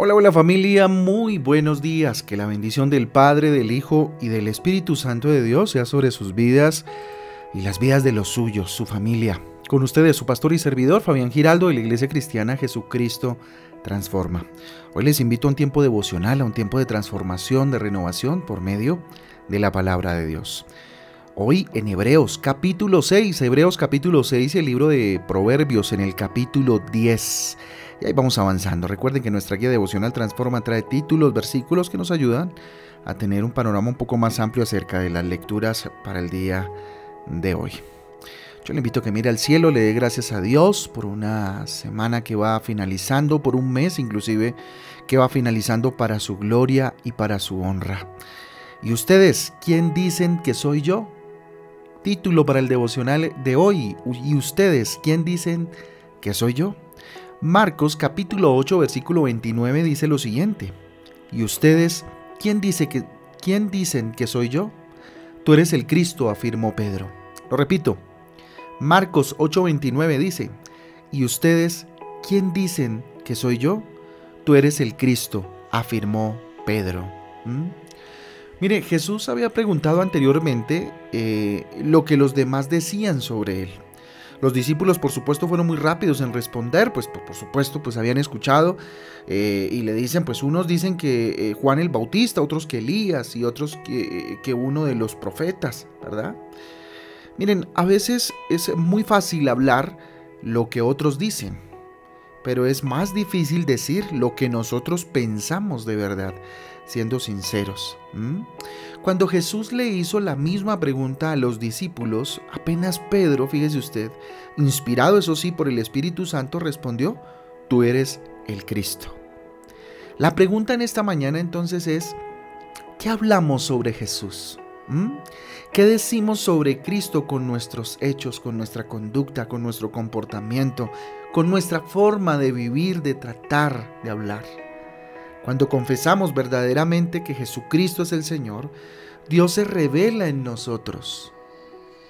Hola, hola familia, muy buenos días. Que la bendición del Padre, del Hijo y del Espíritu Santo de Dios sea sobre sus vidas y las vidas de los suyos, su familia. Con ustedes su pastor y servidor Fabián Giraldo de la Iglesia Cristiana Jesucristo Transforma. Hoy les invito a un tiempo devocional, a un tiempo de transformación, de renovación por medio de la palabra de Dios. Hoy en Hebreos capítulo 6, Hebreos capítulo 6 y el libro de Proverbios en el capítulo 10. Y ahí vamos avanzando. Recuerden que nuestra guía devocional Transforma trae títulos, versículos que nos ayudan a tener un panorama un poco más amplio acerca de las lecturas para el día de hoy. Yo le invito a que mire al cielo, le dé gracias a Dios por una semana que va finalizando, por un mes inclusive que va finalizando para su gloria y para su honra. ¿Y ustedes quién dicen que soy yo? Título para el devocional de hoy. ¿Y ustedes quién dicen que soy yo? Marcos capítulo 8 versículo 29 dice lo siguiente. ¿Y ustedes quién dice que quién dicen que soy yo? Tú eres el Cristo, afirmó Pedro. Lo repito. Marcos 8:29 dice, ¿y ustedes quién dicen que soy yo? Tú eres el Cristo, afirmó Pedro. ¿Mm? Mire, Jesús había preguntado anteriormente eh, lo que los demás decían sobre él. Los discípulos, por supuesto, fueron muy rápidos en responder, pues por, supuesto, pues habían escuchado eh, y le dicen, pues unos dicen que eh, Juan el Bautista, otros que Elías y otros que, que uno de los profetas, ¿verdad? Miren, a veces es muy fácil hablar lo que otros dicen, pero es más difícil decir lo que nosotros pensamos de verdad, siendo sinceros. Cuando Jesús le hizo la misma pregunta a los discípulos, apenas Pedro, fíjese usted, inspirado eso sí por el Espíritu Santo, respondió, tú eres el Cristo. La pregunta en esta mañana entonces es, ¿qué hablamos sobre Jesús? ¿Qué decimos sobre Cristo con nuestros hechos, con nuestra conducta, con nuestro comportamiento, con nuestra forma de vivir, de tratar, de hablar? Cuando confesamos verdaderamente que Jesucristo es el Señor, Dios se revela en nosotros.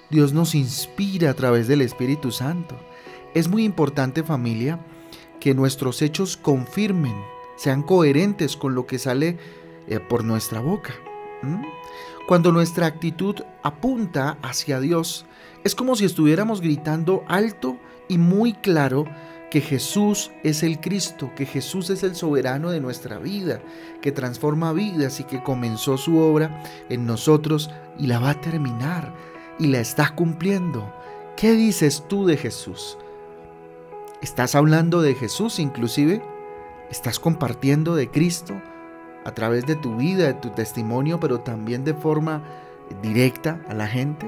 Dios nos inspira a través del Espíritu Santo. Es muy importante familia que nuestros hechos confirmen, sean coherentes con lo que sale eh, por nuestra boca. Cuando nuestra actitud apunta hacia Dios, es como si estuviéramos gritando alto y muy claro que Jesús es el Cristo, que Jesús es el soberano de nuestra vida, que transforma vidas y que comenzó su obra en nosotros y la va a terminar y la está cumpliendo. ¿Qué dices tú de Jesús? ¿Estás hablando de Jesús inclusive? ¿Estás compartiendo de Cristo a través de tu vida, de tu testimonio, pero también de forma directa a la gente?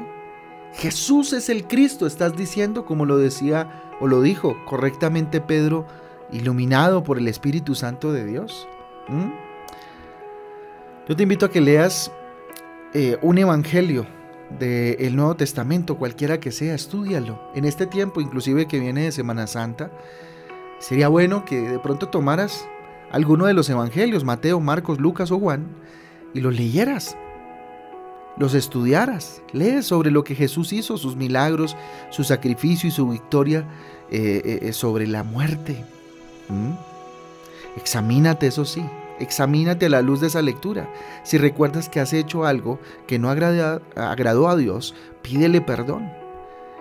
Jesús es el Cristo, estás diciendo como lo decía o lo dijo correctamente Pedro, iluminado por el Espíritu Santo de Dios. ¿Mm? Yo te invito a que leas eh, un evangelio del Nuevo Testamento, cualquiera que sea, estudialo. En este tiempo, inclusive que viene de Semana Santa, sería bueno que de pronto tomaras alguno de los evangelios, Mateo, Marcos, Lucas o Juan, y los leyeras los estudiaras. Lee sobre lo que Jesús hizo, sus milagros, su sacrificio y su victoria eh, eh, eh, sobre la muerte. ¿Mm? Examínate, eso sí, examínate a la luz de esa lectura. Si recuerdas que has hecho algo que no agradó a Dios, pídele perdón.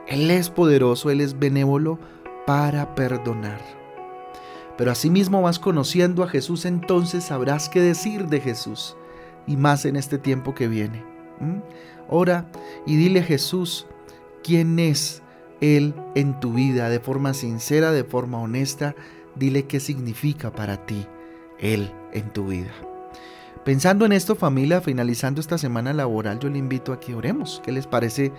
Él es poderoso, Él es benévolo para perdonar. Pero asimismo vas conociendo a Jesús, entonces sabrás qué decir de Jesús, y más en este tiempo que viene. Ora y dile a Jesús quién es Él en tu vida de forma sincera, de forma honesta. Dile qué significa para ti Él en tu vida. Pensando en esto familia, finalizando esta semana laboral, yo le invito a que oremos. ¿Qué les parece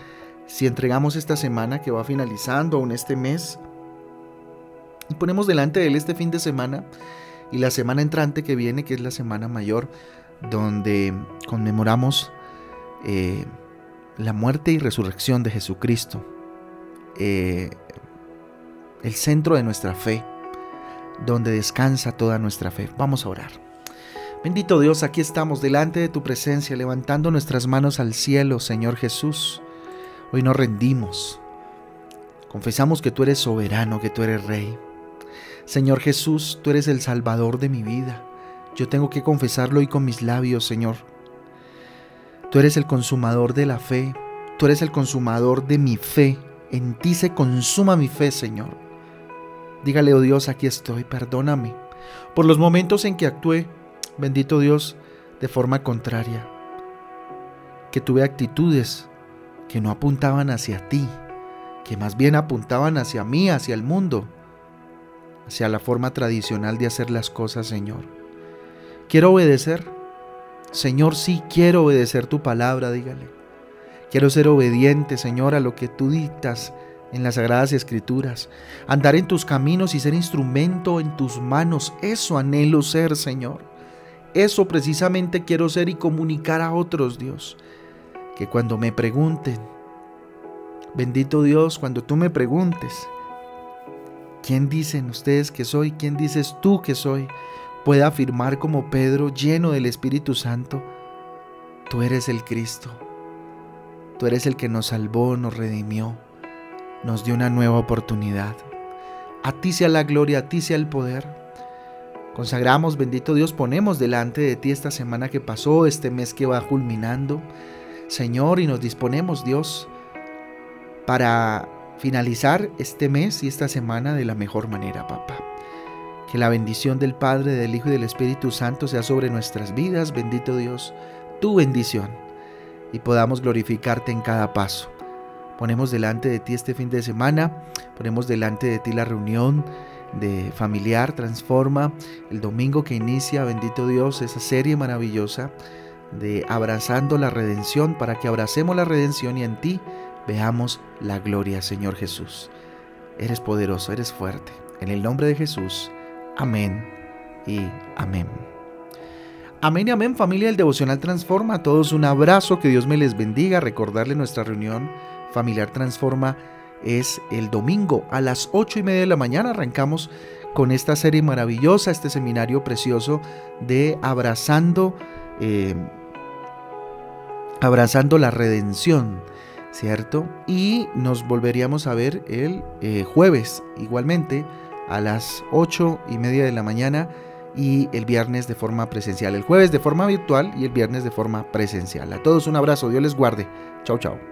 si entregamos esta semana que va finalizando, aún este mes? Y ponemos delante de Él este fin de semana y la semana entrante que viene, que es la semana mayor, donde conmemoramos eh, la muerte y resurrección de Jesucristo, eh, el centro de nuestra fe, donde descansa toda nuestra fe. Vamos a orar. Bendito Dios, aquí estamos delante de tu presencia, levantando nuestras manos al cielo, Señor Jesús. Hoy nos rendimos. Confesamos que tú eres soberano, que tú eres rey. Señor Jesús, tú eres el salvador de mi vida. Yo tengo que confesarlo hoy con mis labios, Señor. Tú eres el consumador de la fe. Tú eres el consumador de mi fe. En ti se consuma mi fe, Señor. Dígale, oh Dios, aquí estoy, perdóname por los momentos en que actué, bendito Dios, de forma contraria, que tuve actitudes que no apuntaban hacia ti, que más bien apuntaban hacia mí, hacia el mundo, hacia la forma tradicional de hacer las cosas, Señor. Quiero obedecer. Señor, sí quiero obedecer tu palabra, dígale. Quiero ser obediente, Señor, a lo que tú dictas en las sagradas escrituras, andar en tus caminos y ser instrumento en tus manos. Eso anhelo ser, Señor. Eso precisamente quiero ser y comunicar a otros, Dios. Que cuando me pregunten, bendito Dios, cuando tú me preguntes, ¿quién dicen ustedes que soy? ¿Quién dices tú que soy? Pueda afirmar como Pedro, lleno del Espíritu Santo, tú eres el Cristo. Tú eres el que nos salvó, nos redimió nos dio una nueva oportunidad. A ti sea la gloria, a ti sea el poder. Consagramos, bendito Dios, ponemos delante de ti esta semana que pasó, este mes que va culminando, Señor, y nos disponemos, Dios, para finalizar este mes y esta semana de la mejor manera, papá. Que la bendición del Padre, del Hijo y del Espíritu Santo sea sobre nuestras vidas, bendito Dios, tu bendición, y podamos glorificarte en cada paso. Ponemos delante de ti este fin de semana, ponemos delante de ti la reunión de familiar Transforma, el domingo que inicia, bendito Dios, esa serie maravillosa de abrazando la redención, para que abracemos la redención y en ti veamos la gloria, Señor Jesús. Eres poderoso, eres fuerte. En el nombre de Jesús, amén y amén. Amén y amén familia del Devocional Transforma. A todos un abrazo, que Dios me les bendiga. Recordarle nuestra reunión Familiar Transforma es el domingo a las 8 y media de la mañana. Arrancamos con esta serie maravillosa, este seminario precioso de Abrazando, eh, abrazando la redención, ¿cierto? Y nos volveríamos a ver el eh, jueves igualmente a las 8 y media de la mañana y el viernes de forma presencial. El jueves de forma virtual y el viernes de forma presencial. A todos un abrazo, Dios les guarde. Chao, chao.